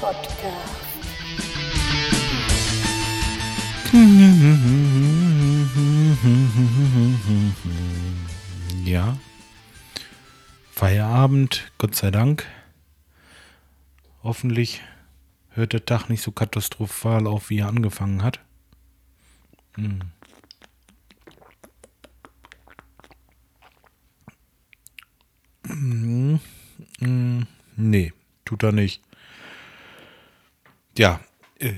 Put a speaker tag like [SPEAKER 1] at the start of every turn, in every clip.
[SPEAKER 1] Podcast.
[SPEAKER 2] Ja. Feierabend, Gott sei Dank. Hoffentlich hört der Tag nicht so katastrophal auf, wie er angefangen hat. Hm. Hm, hm, Nee, tut er nicht. Ja, äh,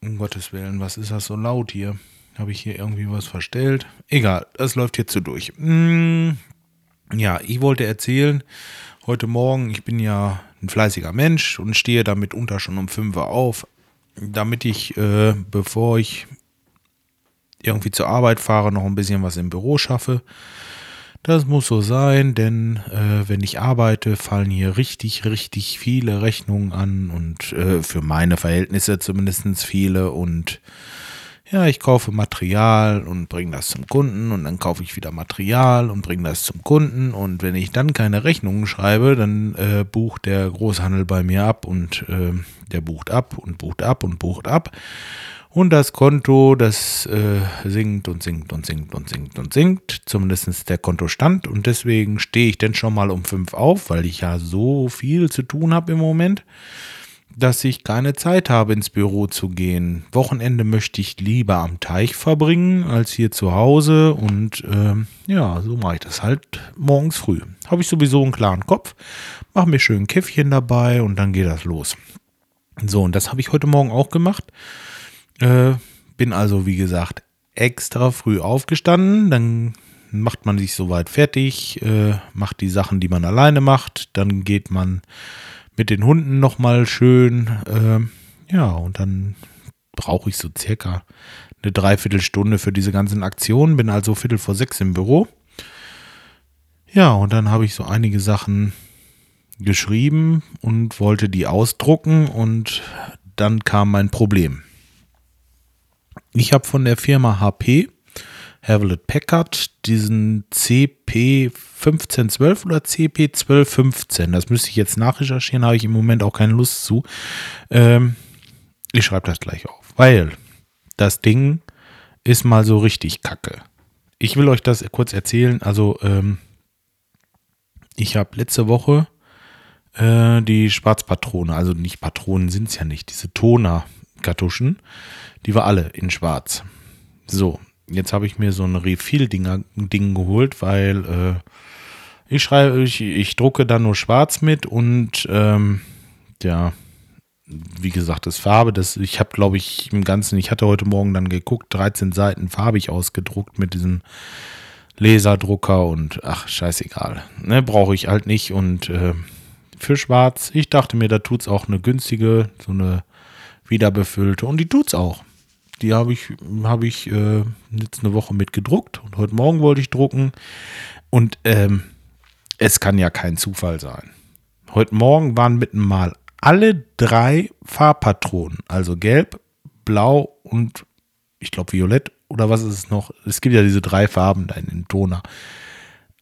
[SPEAKER 2] um Gottes Willen, was ist das so laut hier? Habe ich hier irgendwie was verstellt? Egal, das läuft jetzt so durch. Hm, ja, ich wollte erzählen, heute Morgen, ich bin ja ein fleißiger Mensch und stehe damit unter schon um 5 Uhr auf, damit ich, äh, bevor ich irgendwie zur Arbeit fahre, noch ein bisschen was im Büro schaffe. Das muss so sein, denn äh, wenn ich arbeite, fallen hier richtig, richtig viele Rechnungen an und äh, für meine Verhältnisse zumindest viele und ja, ich kaufe Material und bringe das zum Kunden und dann kaufe ich wieder Material und bringe das zum Kunden und wenn ich dann keine Rechnungen schreibe, dann äh, bucht der Großhandel bei mir ab und äh, der bucht ab und bucht ab und bucht ab und das Konto, das äh, sinkt und sinkt und sinkt und sinkt und sinkt, zumindest der Kontostand und deswegen stehe ich dann schon mal um fünf auf, weil ich ja so viel zu tun habe im Moment dass ich keine Zeit habe, ins Büro zu gehen. Wochenende möchte ich lieber am Teich verbringen als hier zu Hause. Und ähm, ja, so mache ich das halt morgens früh. Habe ich sowieso einen klaren Kopf, mache mir schön ein Käffchen dabei und dann geht das los. So, und das habe ich heute Morgen auch gemacht. Äh, bin also, wie gesagt, extra früh aufgestanden. Dann macht man sich soweit fertig, äh, macht die Sachen, die man alleine macht. Dann geht man mit den Hunden nochmal schön. Äh, ja, und dann brauche ich so circa eine Dreiviertelstunde für diese ganzen Aktionen. Bin also Viertel vor sechs im Büro. Ja, und dann habe ich so einige Sachen geschrieben und wollte die ausdrucken und dann kam mein Problem. Ich habe von der Firma HP Hewlett Packard diesen CP1512 oder CP1215. Das müsste ich jetzt nachrecherchieren, habe ich im Moment auch keine Lust zu. Ähm, ich schreibe das gleich auf, weil das Ding ist mal so richtig kacke. Ich will euch das kurz erzählen. Also, ähm, ich habe letzte Woche äh, die Schwarzpatrone, also nicht Patronen sind es ja nicht, diese Toner-Kartuschen, die war alle in schwarz. So, Jetzt habe ich mir so ein Refill-Ding geholt, weil äh, ich schreibe, ich, ich drucke da nur schwarz mit und ähm, ja, wie gesagt, das Farbe, das, ich habe, glaube ich, im Ganzen, ich hatte heute Morgen dann geguckt, 13 Seiten farbig ausgedruckt mit diesem Laserdrucker und ach, scheißegal. Ne, brauche ich halt nicht. Und äh, für schwarz, ich dachte mir, da tut es auch eine günstige, so eine wiederbefüllte und die tut es auch. Die habe ich, hab ich äh, jetzt eine Woche mit gedruckt und heute Morgen wollte ich drucken. Und ähm, es kann ja kein Zufall sein. Heute Morgen waren mit mal alle drei Farbpatronen, also gelb, blau und ich glaube violett oder was ist es noch? Es gibt ja diese drei Farben da in den Toner.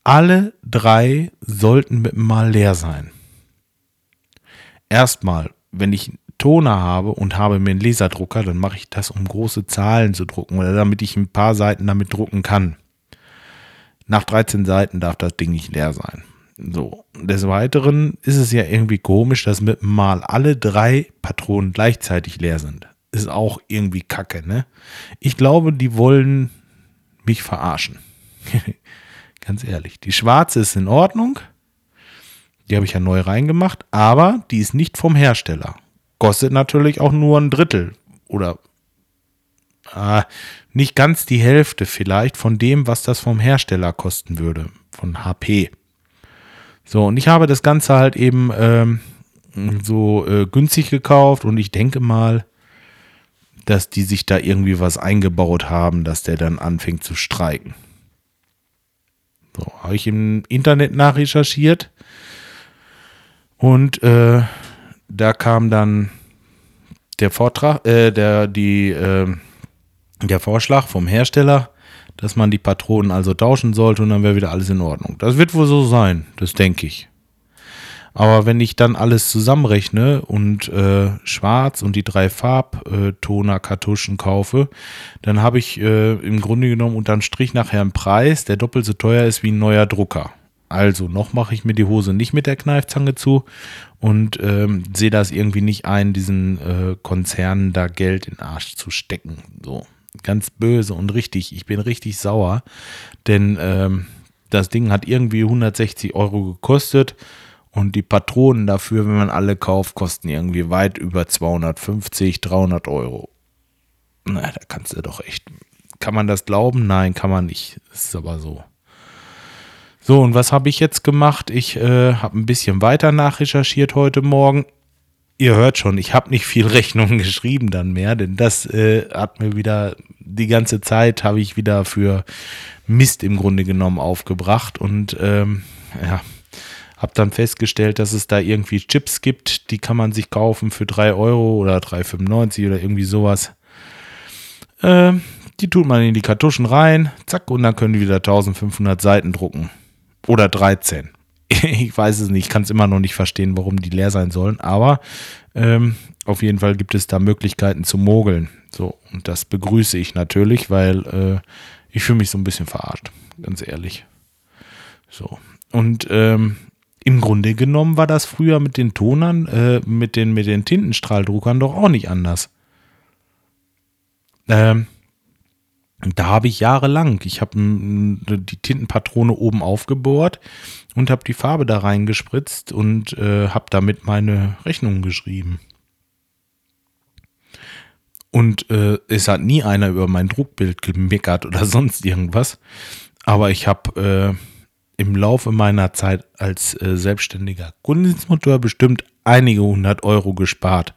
[SPEAKER 2] Alle drei sollten mit mal leer sein. Erstmal, wenn ich Toner habe und habe mir einen Laserdrucker, dann mache ich das, um große Zahlen zu drucken oder damit ich ein paar Seiten damit drucken kann. Nach 13 Seiten darf das Ding nicht leer sein. So, des Weiteren ist es ja irgendwie komisch, dass mit mal alle drei Patronen gleichzeitig leer sind. Ist auch irgendwie kacke, ne? Ich glaube, die wollen mich verarschen. Ganz ehrlich. Die schwarze ist in Ordnung. Die habe ich ja neu reingemacht, aber die ist nicht vom Hersteller kostet natürlich auch nur ein Drittel oder äh, nicht ganz die Hälfte vielleicht von dem, was das vom Hersteller kosten würde, von HP. So, und ich habe das Ganze halt eben ähm, so äh, günstig gekauft und ich denke mal, dass die sich da irgendwie was eingebaut haben, dass der dann anfängt zu streiken. So, habe ich im Internet nachrecherchiert und äh, da kam dann der Vortrag, äh, der, die, äh, der Vorschlag vom Hersteller, dass man die Patronen also tauschen sollte und dann wäre wieder alles in Ordnung. Das wird wohl so sein, das denke ich. Aber wenn ich dann alles zusammenrechne und äh, schwarz und die drei Farbtoner-Kartuschen kaufe, dann habe ich äh, im Grunde genommen unterm Strich nachher einen Preis, der doppelt so teuer ist wie ein neuer Drucker. Also noch mache ich mir die Hose nicht mit der Kneifzange zu und ähm, sehe das irgendwie nicht ein, diesen äh, Konzernen da Geld in den Arsch zu stecken. So ganz böse und richtig. Ich bin richtig sauer, denn ähm, das Ding hat irgendwie 160 Euro gekostet und die Patronen dafür, wenn man alle kauft, kosten irgendwie weit über 250, 300 Euro. Na, da kannst du doch echt. Kann man das glauben? Nein, kann man nicht. Ist aber so. So, und was habe ich jetzt gemacht? Ich äh, habe ein bisschen weiter nachrecherchiert heute Morgen. Ihr hört schon, ich habe nicht viel Rechnungen geschrieben dann mehr, denn das äh, hat mir wieder die ganze Zeit habe ich wieder für Mist im Grunde genommen aufgebracht und ähm, ja, habe dann festgestellt, dass es da irgendwie Chips gibt, die kann man sich kaufen für 3 Euro oder 3,95 oder irgendwie sowas. Ähm, die tut man in die Kartuschen rein, zack, und dann können die wieder 1500 Seiten drucken. Oder 13. ich weiß es nicht, ich kann es immer noch nicht verstehen, warum die leer sein sollen, aber ähm, auf jeden Fall gibt es da Möglichkeiten zu mogeln. So, und das begrüße ich natürlich, weil äh, ich fühle mich so ein bisschen verarscht, ganz ehrlich. So. Und ähm, im Grunde genommen war das früher mit den Tonern, äh, mit, den, mit den Tintenstrahldruckern doch auch nicht anders. Ähm, da habe ich jahrelang, ich habe die Tintenpatrone oben aufgebohrt und habe die Farbe da reingespritzt und äh, habe damit meine Rechnung geschrieben. Und äh, es hat nie einer über mein Druckbild gemeckert oder sonst irgendwas. Aber ich habe äh, im Laufe meiner Zeit als äh, selbstständiger Kundendienstmonteur bestimmt einige hundert Euro gespart.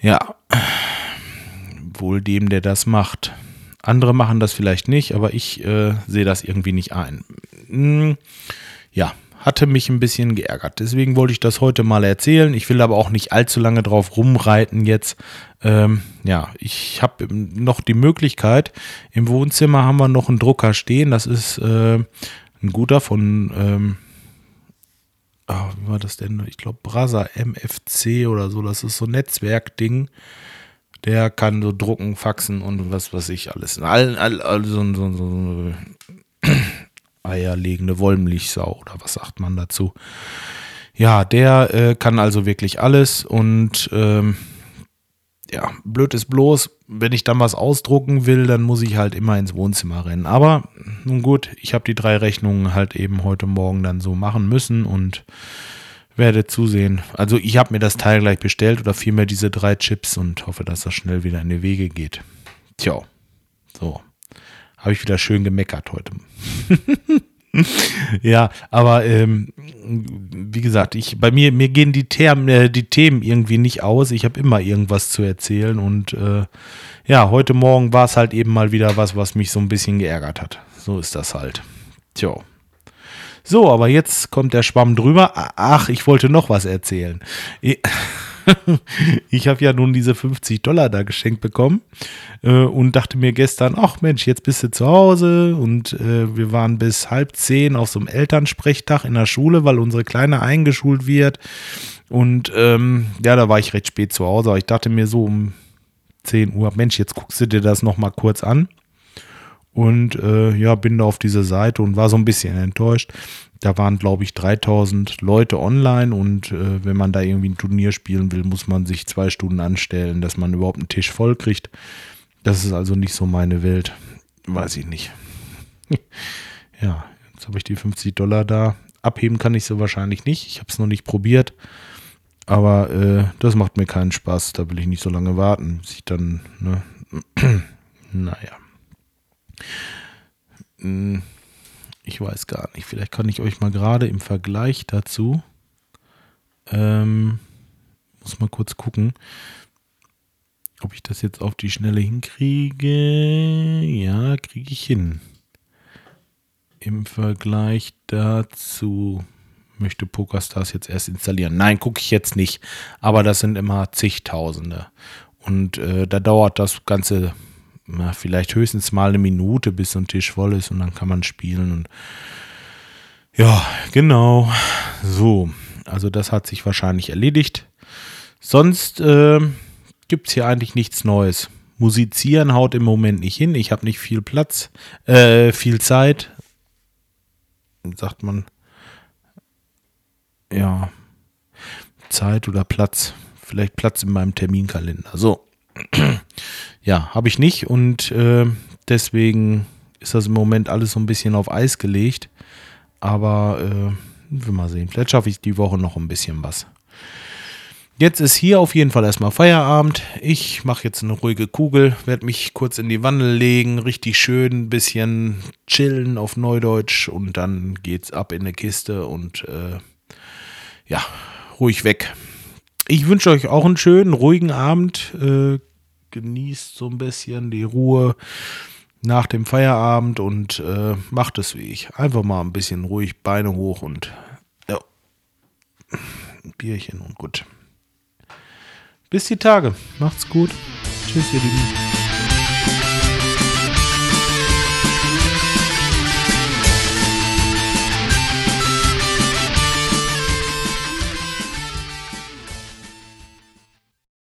[SPEAKER 2] Ja, wohl dem, der das macht. Andere machen das vielleicht nicht, aber ich äh, sehe das irgendwie nicht ein. Hm, ja, hatte mich ein bisschen geärgert. Deswegen wollte ich das heute mal erzählen. Ich will aber auch nicht allzu lange drauf rumreiten jetzt. Ähm, ja, ich habe noch die Möglichkeit. Im Wohnzimmer haben wir noch einen Drucker stehen. Das ist äh, ein guter von, ähm, oh, wie war das denn? Ich glaube, Brasa MFC oder so. Das ist so ein Netzwerkding. Der kann so drucken, faxen und was weiß ich alles. All, all, all so, so, so, eierlegende Wollmilchsau oder was sagt man dazu? Ja, der äh, kann also wirklich alles und ähm, ja, blöd ist bloß, wenn ich dann was ausdrucken will, dann muss ich halt immer ins Wohnzimmer rennen. Aber nun gut, ich habe die drei Rechnungen halt eben heute Morgen dann so machen müssen und werde zusehen. Also ich habe mir das Teil gleich bestellt oder vielmehr diese drei Chips und hoffe, dass das schnell wieder in die Wege geht. Tja, so. Habe ich wieder schön gemeckert heute. ja, aber ähm, wie gesagt, ich, bei mir, mir gehen die, Term, äh, die Themen irgendwie nicht aus. Ich habe immer irgendwas zu erzählen und äh, ja, heute Morgen war es halt eben mal wieder was, was mich so ein bisschen geärgert hat. So ist das halt. Tja. So, aber jetzt kommt der Schwamm drüber. Ach, ich wollte noch was erzählen. ich habe ja nun diese 50 Dollar da geschenkt bekommen äh, und dachte mir gestern, ach Mensch, jetzt bist du zu Hause und äh, wir waren bis halb zehn auf so einem Elternsprechtag in der Schule, weil unsere Kleine eingeschult wird und ähm, ja, da war ich recht spät zu Hause, aber ich dachte mir so um 10 Uhr, Mensch, jetzt guckst du dir das nochmal kurz an und äh, ja, bin da auf diese Seite und war so ein bisschen enttäuscht. Da waren, glaube ich, 3000 Leute online und äh, wenn man da irgendwie ein Turnier spielen will, muss man sich zwei Stunden anstellen, dass man überhaupt einen Tisch voll kriegt. Das ist also nicht so meine Welt. Weiß ich nicht. ja, jetzt habe ich die 50 Dollar da. Abheben kann ich sie wahrscheinlich nicht. Ich habe es noch nicht probiert. Aber äh, das macht mir keinen Spaß. Da will ich nicht so lange warten, bis ich dann, ne? naja. Hm ich weiß gar nicht. Vielleicht kann ich euch mal gerade im Vergleich dazu, ähm, muss mal kurz gucken, ob ich das jetzt auf die Schnelle hinkriege. Ja, kriege ich hin. Im Vergleich dazu möchte PokerStars jetzt erst installieren. Nein, gucke ich jetzt nicht. Aber das sind immer zigtausende. Und äh, da dauert das Ganze na, vielleicht höchstens mal eine Minute, bis so ein Tisch voll ist und dann kann man spielen. Und Ja, genau. So, also das hat sich wahrscheinlich erledigt. Sonst äh, gibt es hier eigentlich nichts Neues. Musizieren haut im Moment nicht hin. Ich habe nicht viel Platz, äh, viel Zeit. Sagt man. Ja. Zeit oder Platz. Vielleicht Platz in meinem Terminkalender. So. Ja, habe ich nicht und äh, deswegen ist das im Moment alles so ein bisschen auf Eis gelegt. Aber äh, wir mal sehen. Vielleicht schaffe ich die Woche noch ein bisschen was. Jetzt ist hier auf jeden Fall erstmal Feierabend. Ich mache jetzt eine ruhige Kugel, werde mich kurz in die Wanne legen, richtig schön ein bisschen chillen auf Neudeutsch und dann geht's ab in eine Kiste und äh, ja, ruhig weg. Ich wünsche euch auch einen schönen, ruhigen Abend. Äh, genießt so ein bisschen die Ruhe nach dem Feierabend und äh, macht es wie ich. Einfach mal ein bisschen ruhig, Beine hoch und ja, ein Bierchen und gut. Bis die Tage. Macht's gut. Tschüss, ihr Lieben.